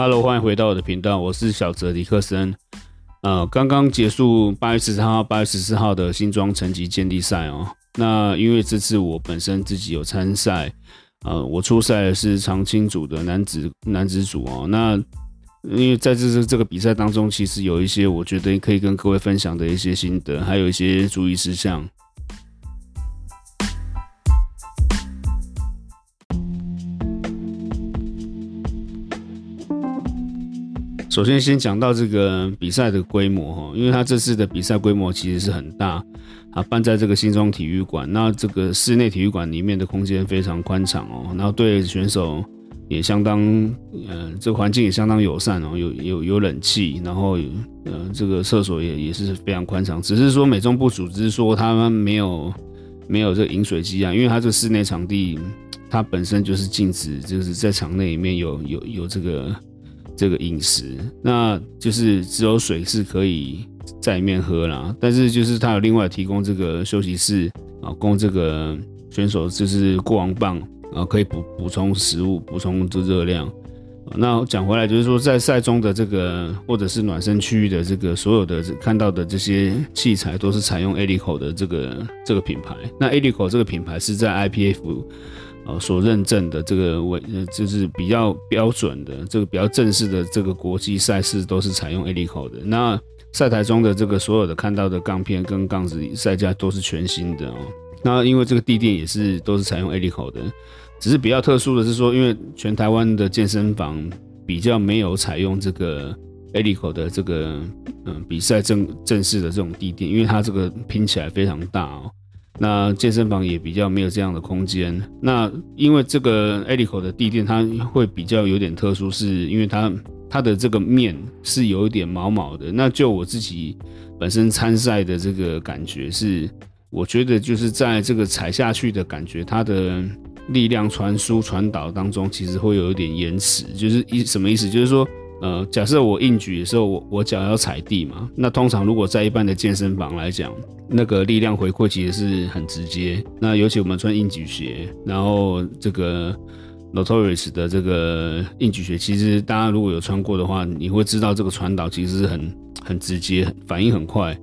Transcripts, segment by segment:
Hello，欢迎回到我的频道，我是小泽李克森。呃，刚刚结束八月十三号、八月十四号的新庄成级建立赛哦。那因为这次我本身自己有参赛，呃，我出赛的是长青组的男子男子组哦。那因为在这这这个比赛当中，其实有一些我觉得可以跟各位分享的一些心得，还有一些注意事项。首先，先讲到这个比赛的规模哈，因为它这次的比赛规模其实是很大，啊，办在这个新庄体育馆，那这个室内体育馆里面的空间非常宽敞哦，然后对选手也相当，呃，这环境也相当友善哦，有有有冷气，然后呃，这个厕所也也是非常宽敞，只是说美中不足，只是说他们没有没有这饮水机啊，因为它这室内场地它本身就是禁止，就是在场内里面有有有这个。这个饮食，那就是只有水是可以在里面喝啦，但是就是他有另外提供这个休息室啊，供这个选手就是过王棒啊，可以补补充食物，补充这热量。那讲回来就是说，在赛中的这个或者是暖身区域的这个所有的看到的这些器材，都是采用 a l i c o 的这个这个品牌。那 a l i c o 这个品牌是在 IPF。呃，所认证的这个为呃，就是比较标准的，这个比较正式的这个国际赛事都是采用 a l i c o 的。那赛台中的这个所有的看到的杠片跟杠子赛架都是全新的哦。那因为这个地垫也是都是采用 a l i c o 的，只是比较特殊的是说，因为全台湾的健身房比较没有采用这个 a l i c o 的这个嗯比赛正正式的这种地垫，因为它这个拼起来非常大哦。那健身房也比较没有这样的空间。那因为这个 e l i c o 的地垫它会比较有点特殊，是因为它它的这个面是有一点毛毛的。那就我自己本身参赛的这个感觉是，我觉得就是在这个踩下去的感觉，它的力量传输传导当中其实会有一点延迟。就是一什么意思？就是说。呃，假设我硬举的时候，我我脚要踩地嘛，那通常如果在一般的健身房来讲，那个力量回馈其实是很直接。那尤其我们穿硬举鞋，然后这个 Notorious 的这个硬举鞋，其实大家如果有穿过的话，你会知道这个传导其实是很很直接，反应很快。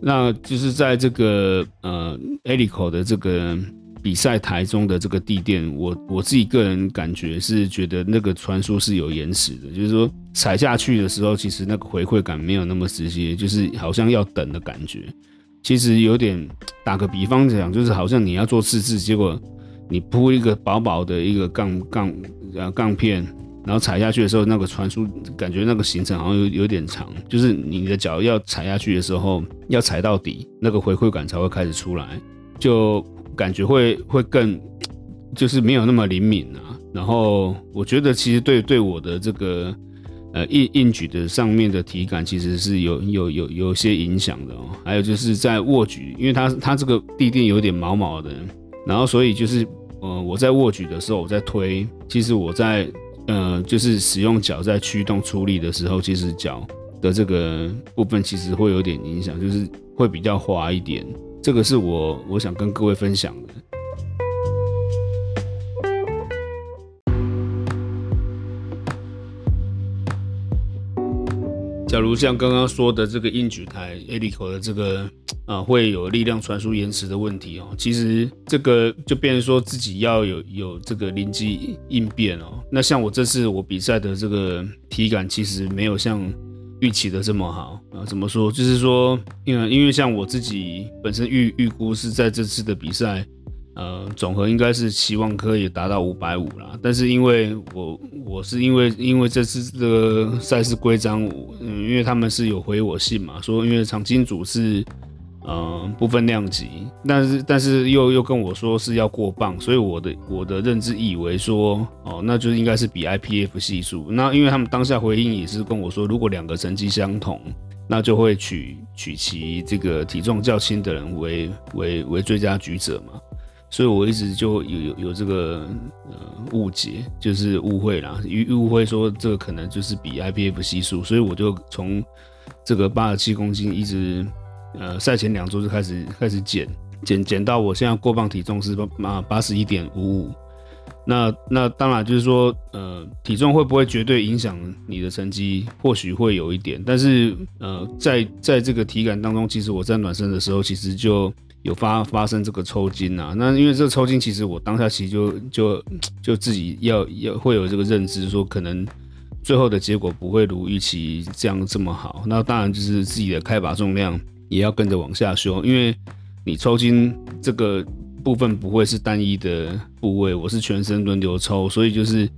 那就是在这个呃 e l i c o 的这个。比赛台中的这个地垫，我我自己个人感觉是觉得那个传输是有延迟的，就是说踩下去的时候，其实那个回馈感没有那么直接，就是好像要等的感觉。其实有点打个比方讲，就是好像你要做自制，结果你铺一个薄薄的一个杠杠呃杠片，然后踩下去的时候，那个传输感觉那个行程好像有有点长，就是你的脚要踩下去的时候，要踩到底，那个回馈感才会开始出来，就。感觉会会更，就是没有那么灵敏啊。然后我觉得其实对对我的这个呃硬硬举的上面的体感其实是有有有有些影响的哦。还有就是在握举，因为它它这个地垫有点毛毛的，然后所以就是呃我在握举的时候我在推，其实我在呃就是使用脚在驱动出力的时候，其实脚的这个部分其实会有点影响，就是会比较滑一点。这个是我我想跟各位分享的。假如像刚刚说的这个硬举台 A 里口的这个啊，会有力量传输延迟的问题哦。其实这个就变成说自己要有有这个临机应变哦。那像我这次我比赛的这个体感，其实没有像。预期的这么好啊？怎么说？就是说，因为因为像我自己本身预预估是在这次的比赛，呃，总和应该是期望可以达到五百五啦。但是因为我我是因为因为这次的赛事规章，嗯，因为他们是有回我信嘛，说因为长金组是。嗯，不分量级，但是但是又又跟我说是要过磅，所以我的我的认知以为说，哦，那就应该是比 IPF 系数。那因为他们当下回应也是跟我说，如果两个成绩相同，那就会取取其这个体重较轻的人为为为最佳举者嘛。所以我一直就有有有这个呃误解，就是误会啦，误误会说这个可能就是比 IPF 系数，所以我就从这个八十七公斤一直。呃，赛前两周就开始开始减减减到我现在过磅体重是八八十一点五五，那那当然就是说，呃，体重会不会绝对影响你的成绩？或许会有一点，但是呃，在在这个体感当中，其实我在暖身的时候，其实就有发发生这个抽筋啊。那因为这个抽筋，其实我当下其实就就就自己要要会有这个认知，说可能最后的结果不会如预期这样这么好。那当然就是自己的开把重量也要跟着往下修，因为你抽筋这个。部分不会是单一的部位，我是全身轮流抽，所以就是，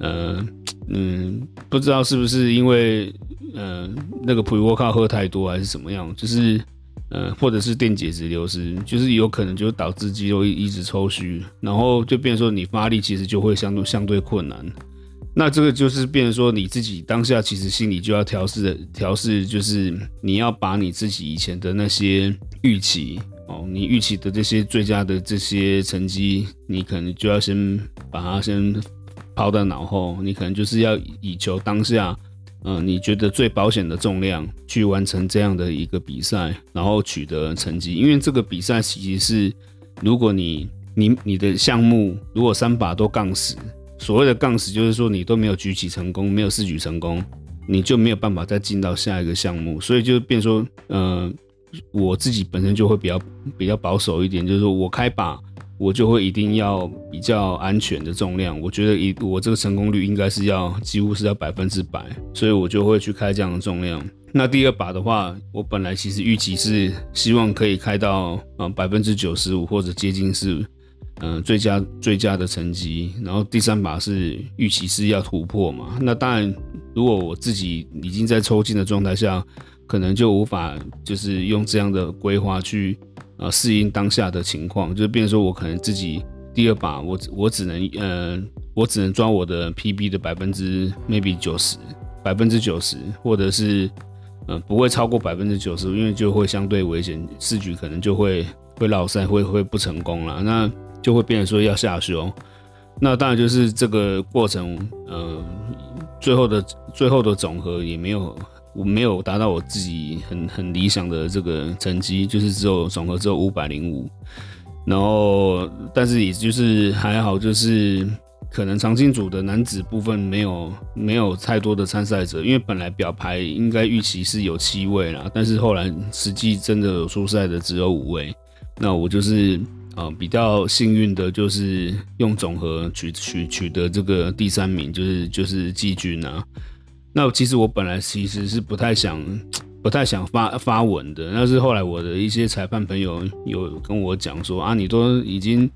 呃，嗯，不知道是不是因为，呃，那个普沃卡喝太多还是怎么样，就是，呃，或者是电解质流失，就是有可能就导致肌肉一直抽虚，然后就变说你发力其实就会相对相对困难，那这个就是变成说你自己当下其实心里就要调试的调试，就是你要把你自己以前的那些预期。哦，你预期的这些最佳的这些成绩，你可能就要先把它先抛到脑后。你可能就是要以求当下，嗯，你觉得最保险的重量去完成这样的一个比赛，然后取得成绩。因为这个比赛其实是，如果你你你的项目如果三把都杠死，所谓的杠死就是说你都没有举起成功，没有试举成功，你就没有办法再进到下一个项目。所以就变说，嗯。我自己本身就会比较比较保守一点，就是说我开把，我就会一定要比较安全的重量。我觉得一我这个成功率应该是要几乎是要百分之百，所以我就会去开这样的重量。那第二把的话，我本来其实预期是希望可以开到啊百分之九十五或者接近是嗯最佳最佳的成绩。然后第三把是预期是要突破嘛。那当然，如果我自己已经在抽筋的状态下。可能就无法就是用这样的规划去呃适应当下的情况，就变成说我可能自己第二把我我只能呃我只能抓我的 PB 的百分之 maybe 九十百分之九十，或者是嗯不会超过百分之九十，因为就会相对危险，四局可能就会会落赛，会会不成功了，那就会变成说要下修。那当然就是这个过程，嗯，最后的最后的总和也没有。我没有达到我自己很很理想的这个成绩，就是只有总和只有五百零五，然后但是也就是还好，就是可能长青组的男子部分没有没有太多的参赛者，因为本来表排应该预期是有七位啦，但是后来实际真的有出赛的只有五位，那我就是啊比较幸运的，就是用总和取取取得这个第三名，就是就是季军啊。那其实我本来其实是不太想、不太想发发文的，但是后来我的一些裁判朋友有跟我讲说啊，你都已经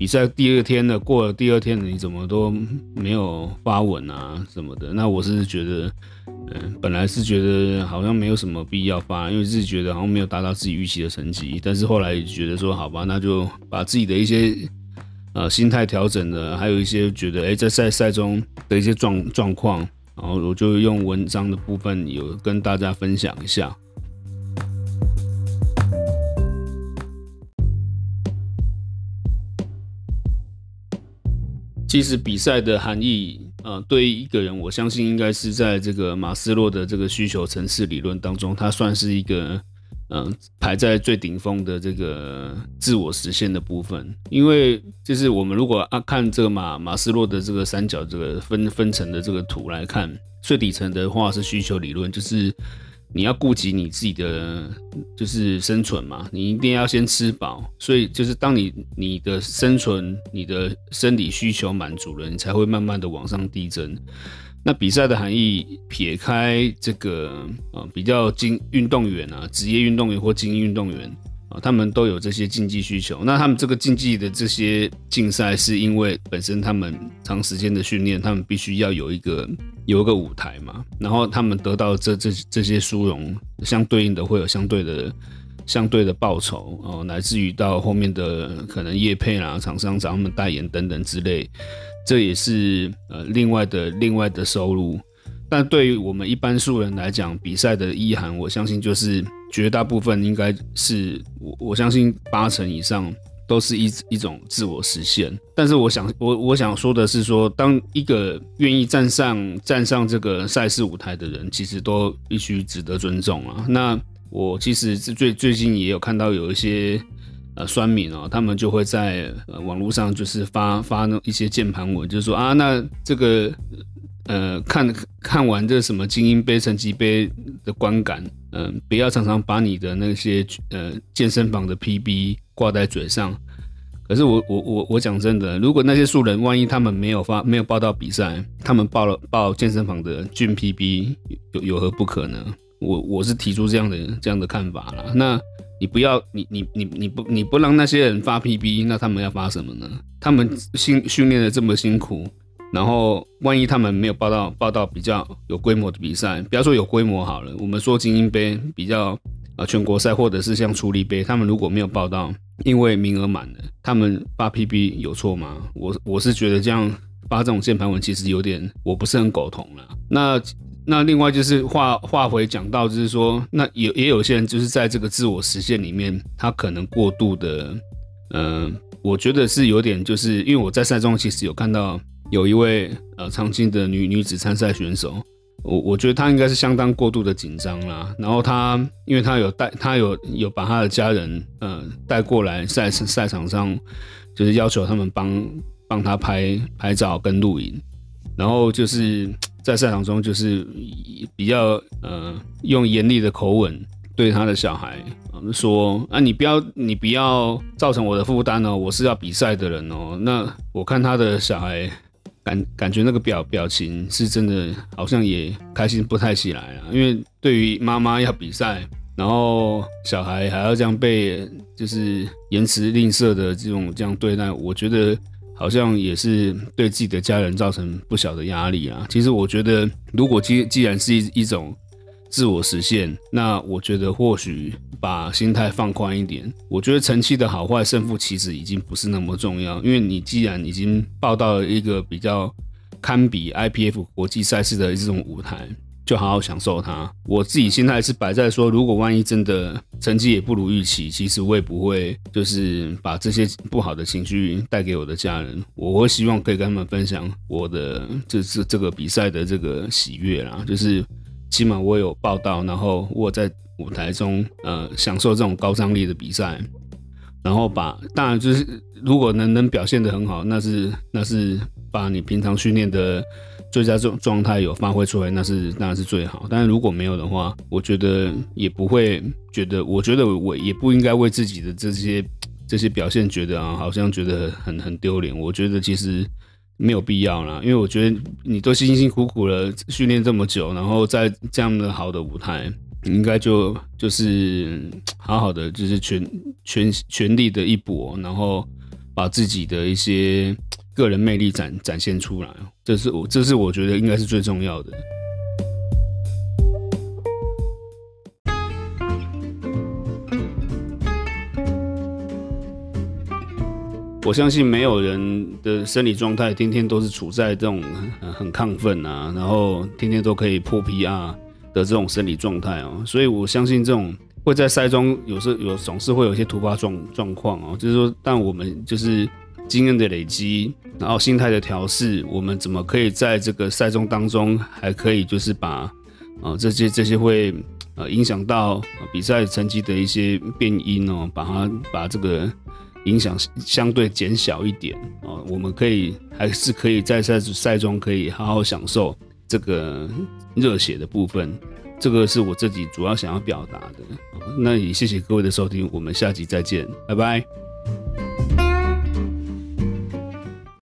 比赛第二天的，过了第二天，你怎么都没有发文啊什么的？那我是觉得，嗯，本来是觉得好像没有什么必要发，因为自己觉得好像没有达到自己预期的成绩，但是后来觉得说好吧，那就把自己的一些呃心态调整了，还有一些觉得哎在赛赛中的一些状状况。然后我就用文章的部分有跟大家分享一下。其实比赛的含义，呃，对于一个人，我相信应该是在这个马斯洛的这个需求层次理论当中，它算是一个。嗯，排在最顶峰的这个自我实现的部分，因为就是我们如果啊看这个马马斯洛的这个三角这个分分层的这个图来看，最底层的话是需求理论，就是你要顾及你自己的就是生存嘛，你一定要先吃饱，所以就是当你你的生存你的生理需求满足了，你才会慢慢的往上递增。那比赛的含义，撇开这个啊，比较精运动员啊，职业运动员或精英运动员啊，他们都有这些竞技需求。那他们这个竞技的这些竞赛，是因为本身他们长时间的训练，他们必须要有一个有一个舞台嘛。然后他们得到这这这些殊荣，相对应的会有相对的相对的报酬哦，乃至于到后面的可能业配啦、厂商找他们代言等等之类。这也是呃另外的另外的收入，但对于我们一般素人来讲，比赛的意涵，我相信就是绝大部分应该是我我相信八成以上都是一一种自我实现。但是我想我我想说的是说，当一个愿意站上站上这个赛事舞台的人，其实都必须值得尊重啊。那我其实最最近也有看到有一些。呃酸民哦，他们就会在呃网络上就是发发那一些键盘文，就是说啊，那这个呃看看完这什么精英杯、成绩杯的观感，嗯，不要常常把你的那些呃健身房的 PB 挂在嘴上。可是我我我我讲真的，如果那些素人万一他们没有发没有报到比赛，他们报了报健身房的俊 PB，有有何不可呢？我我是提出这样的这样的看法了。那你不要你你你你不你不让那些人发 PB，那他们要发什么呢？他们训训练的这么辛苦，然后万一他们没有报到报到比较有规模的比赛，不要说有规模好了，我们说精英杯比较啊全国赛或者是像出力杯，他们如果没有报到。因为名额满了，他们发 PB 有错吗？我我是觉得这样发这种键盘文其实有点我不是很苟同了。那那另外就是话话回讲到，就是说那也也有些人就是在这个自我实现里面，他可能过度的，嗯，我觉得是有点，就是因为我在赛中其实有看到有一位呃长青的女女子参赛选手。我我觉得她应该是相当过度的紧张啦，然后她因为她有带她有有把她的家人呃带过来赛赛场上，就是要求他们帮帮她拍拍照跟录影，然后就是在赛场中就是比较呃用严厉的口吻对他的小孩说啊你不要你不要造成我的负担哦，我是要比赛的人哦，那我看他的小孩。感感觉那个表表情是真的，好像也开心不太起来啊。因为对于妈妈要比赛，然后小孩还要这样被就是言辞吝啬的这种这样对待，我觉得好像也是对自己的家人造成不小的压力啊。其实我觉得，如果既既然是一一种。自我实现，那我觉得或许把心态放宽一点。我觉得成绩的好坏胜负其实已经不是那么重要，因为你既然已经报到了一个比较堪比 IPF 国际赛事的这种舞台，就好好享受它。我自己心态是摆在说，如果万一真的成绩也不如预期，其实我也不会就是把这些不好的情绪带给我的家人。我会希望可以跟他们分享我的这这这个比赛的这个喜悦啦，就是。起码我有报道，然后我在舞台中呃享受这种高张力的比赛，然后把当然就是如果能能表现的很好，那是那是把你平常训练的最佳状状态有发挥出来，那是那是最好。但是如果没有的话，我觉得也不会觉得，我觉得我也不应该为自己的这些这些表现觉得啊，好像觉得很很丢脸。我觉得其实。没有必要啦，因为我觉得你都辛辛苦苦了训练这么久，然后在这样的好的舞台，应该就就是好好的，就是全全全力的一搏，然后把自己的一些个人魅力展展现出来，这是我这是我觉得应该是最重要的。我相信没有人的生理状态天天都是处在这种很亢奋啊，然后天天都可以破 PR 的这种生理状态哦，所以我相信这种会在赛中有时有总是会有一些突发状状况哦，就是说，但我们就是经验的累积，然后心态的调试，我们怎么可以在这个赛中当中还可以就是把啊这些这些会呃影响到比赛成绩的一些变因哦，把它把这个。影响相对减小一点啊，我们可以还是可以在赛赛中可以好好享受这个热血的部分，这个是我自己主要想要表达的。那也谢谢各位的收听，我们下集再见，拜拜。